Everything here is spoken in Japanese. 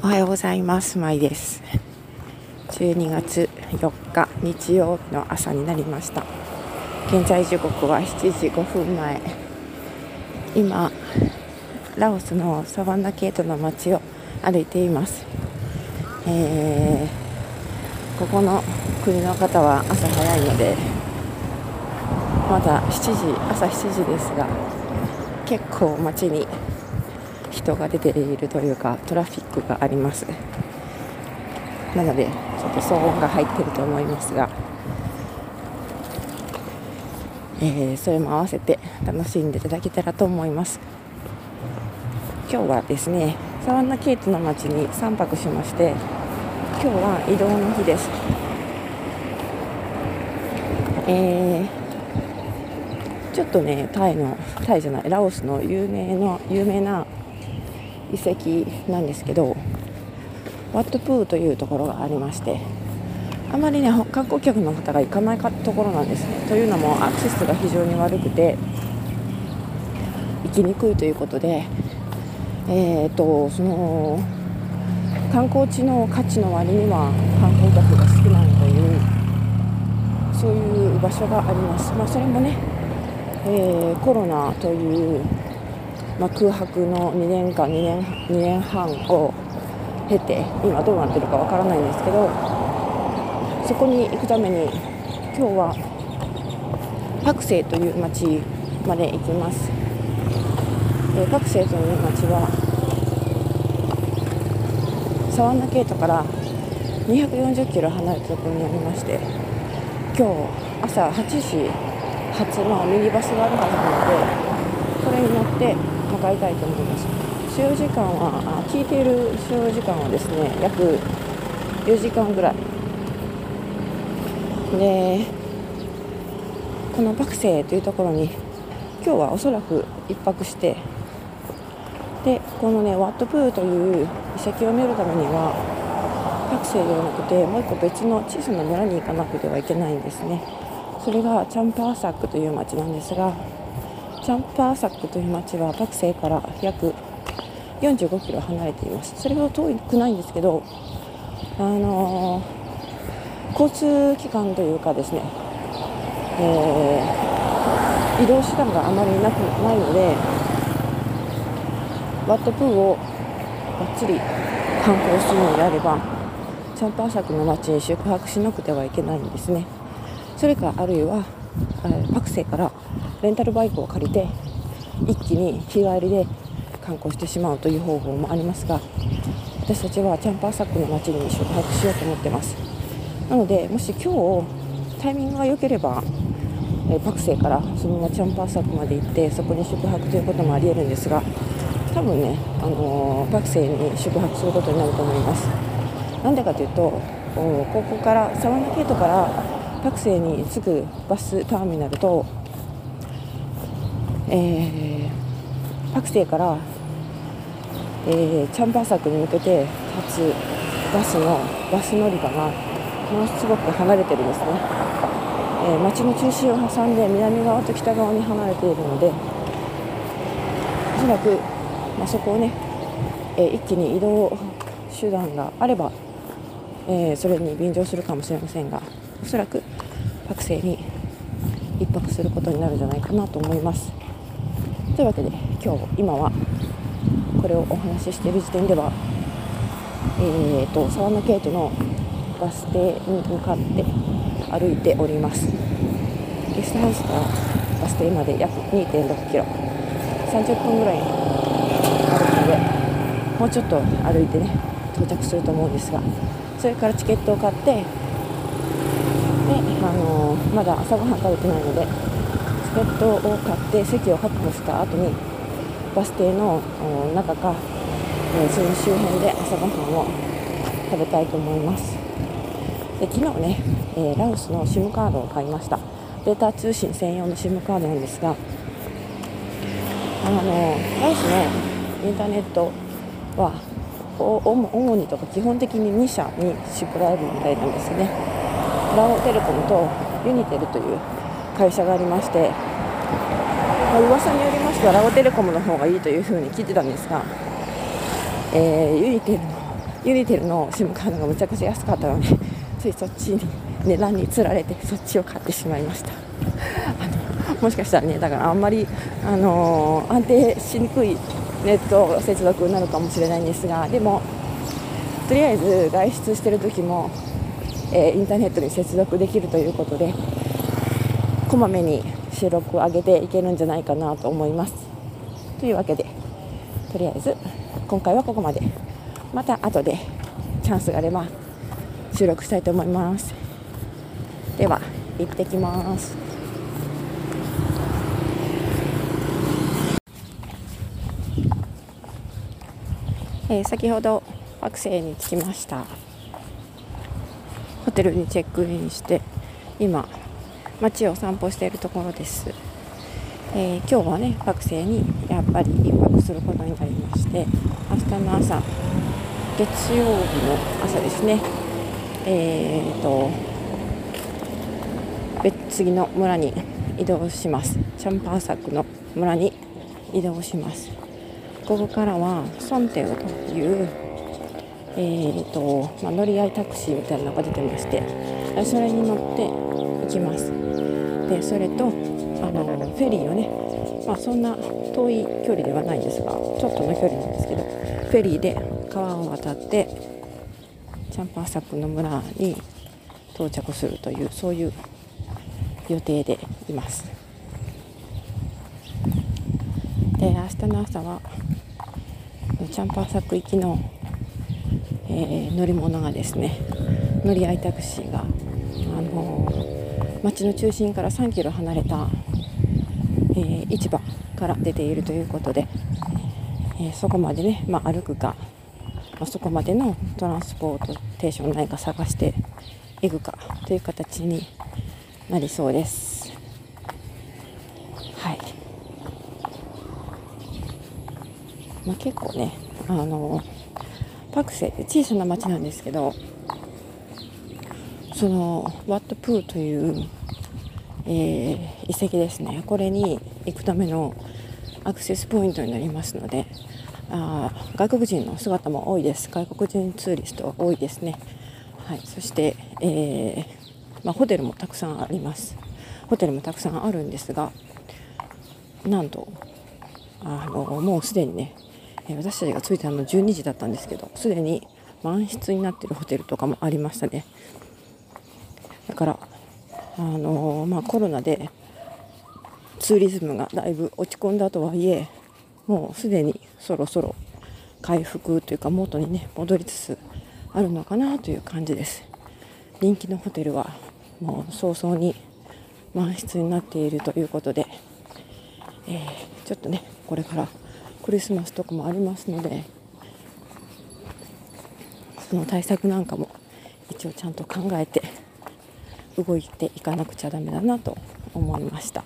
おはようございます。まいです。12月4日日曜日の朝になりました。現在時刻は7時5分前。今ラオスのサバンナケートの街を歩いています、えー、ここの国の方は朝早いのでまだ7時朝7時ですが結構街に人が出ているというかトラフィックがあります。なのでちょっと騒音が入っていると思いますが、えー、それも合わせて楽しんでいただけたらと思います。今日はですねサワンナケイトの街に3泊しまして今日は移動の日です。えー、ちょっとねタイのタイじゃないラオスの有名の有名な遺跡なんですけどワットプーというところがありましてあまりね観光客の方が行かないところなんですね。というのもアクセスが非常に悪くて行きにくいということでえーと、その観光地の価値の割には観光客が少ないというそういう場所があります、まあ、それもね、えー、コロナというまあ、空白の2年間2年 ,2 年半を経て今どうなってるかわからないんですけどそこに行くために今日はパクセイという町まで行きます、えー、パクセイという町はサワンナケイトから240キロ離れたところにありまして今日朝8時発のミニバスがあるはずなのでこれに乗って向かいたいと思います使用時間は聞いている使用時間はですね約4時間ぐらい。でこのパクセイというところに今日はおそらく1泊してでこのねワットプーという遺跡を見るためにはパクセイではなくてもう1個別の小さな村に行かなくてはいけないんですね。それがチャンパーサックという町なんですがチャンパーサックという町はパクセイから約45キロ離れています。それほど遠くないんですけどあのー、交通機関というかですね、えー、移動手段があまりなくないのでワットプーをばっちり観光するのであればチャンパーサックの町に宿泊しなくてはいけないんですね。それかあるいは、えー、パクセイからレンタルバイクを借りて一気に日帰りで観光してしまうという方法もありますが私たちはチャンパーサックの街に宿泊しようと思ってます。なのでもし今日タイミングが良ければえパクセイからそのままチャンパーサックまで行ってそこに宿泊ということもありえるんですが多分ね、あのー、パクセイに宿泊することになると思います。なんでかというとここからサワナケートからパクセイに着くバスターミナルとえー、パクセイから、えー、チャンパーサクに向けて立つバスのバス乗り場がものすごく離れてるんですね、えー、町の中心を挟んで南側と北側に離れているのでおそらく、まあ、そこをね、えー、一気に移動手段があれば、えー、それに便乗するかもしれませんがおそらくパクセイに1泊することになるんじゃないかなと思います。というわけで今日今はこれをお話ししている時点ではえーと、沢のゲートのバス停に向かって歩いております。ゲストハウスからバス停まで約2.6キロ。30分ぐらい歩くのでもうちょっと歩いてね到着すると思うんですがそれからチケットを買ってで、あのー、まだ朝ごはん食べてないのでチケットを買って席を確保した。後にバス停の中か、え、その周辺で朝ごはんを食べたいと思います。で昨日ね、え、ラオスの SIM カードを買いました。データ通信専用の SIM カードなんですがあのラオスのインターネットは主にとか基本的に2社に絞られるみたいなんですね。ラオテレコムとユニテルという会社がありまして、まあ、噂によりますとラゴテレコムの方がいいというふうに聞いてたんですが、えー、ユニテルのユニテルの SIM カードがむちゃくちゃ安かったので ついそっちに値段につられてそっちを買ってしまいました。あのもしかしたらねだからあんまり、あのー、安定しにくいネット接続になるかもしれないんですがでもとりあえず外出してる時も、えー、インターネットに接続できるということでこまめに収録を上げていけるんじゃないかなと思います。というわけでとりあえず今回はここまで。また後でチャンスがあれば収録したいと思います。では行ってきます。えー、先ほど惑星に着きました。ホテルにチェックインして今街を散歩しているところです、えー、今日はね惑星にやっぱり1泊することになりまして明日の朝月曜日の朝ですね。えーと次の村に移動します。チャンパーサクの村に移動します。ここからはソンテウというえーとまあ、乗り合いタクシーみたいなのが出てましてそれに乗って行きます。でそれとあのフェリーをね、まあ、そんな遠い距離ではないんですがちょっとの距離なんですけどフェリーで川を渡ってチャンパーサックの村に到着するというそういう予定でいます。で明日の朝はチャンパーサック行きの、えー、乗り物がですね乗り合いタクシーが、あのー、町の中心から3キロ離れた、えー、市場から出ているということで、えそこまでね、まあ、歩くか、まあ、そこまでのトランスポートテーションないか探していくかという形になりそうです。はい、まあ、結構ねあのパクセって小さな町なんですけどそのワットプーという、えー、遺跡ですね。これに行くためのアクセスポイントになりますのであ外国人の姿も多いです。外国人ツーリスト多いですね。はい。そして、えーまあ、ホテルもたくさんあります。ホテルもたくさんあるんですがなんとあのもうすでにね私たちが着いたの12時だったんですけどすでに満室になってるホテルとかもありましたね。だからあのまあ、コロナでツーリズムがだいぶ落ち込んだとはいえもうすでにそろそろ回復というか元にね戻りつつあるのかなという感じです。人気のホテルはもう早々に満室になっているということで、えー、ちょっとねこれからクリスマスとかもありますのでその対策なんかも一応ちゃんと考えて動いていかなくちゃだめだなと思いました。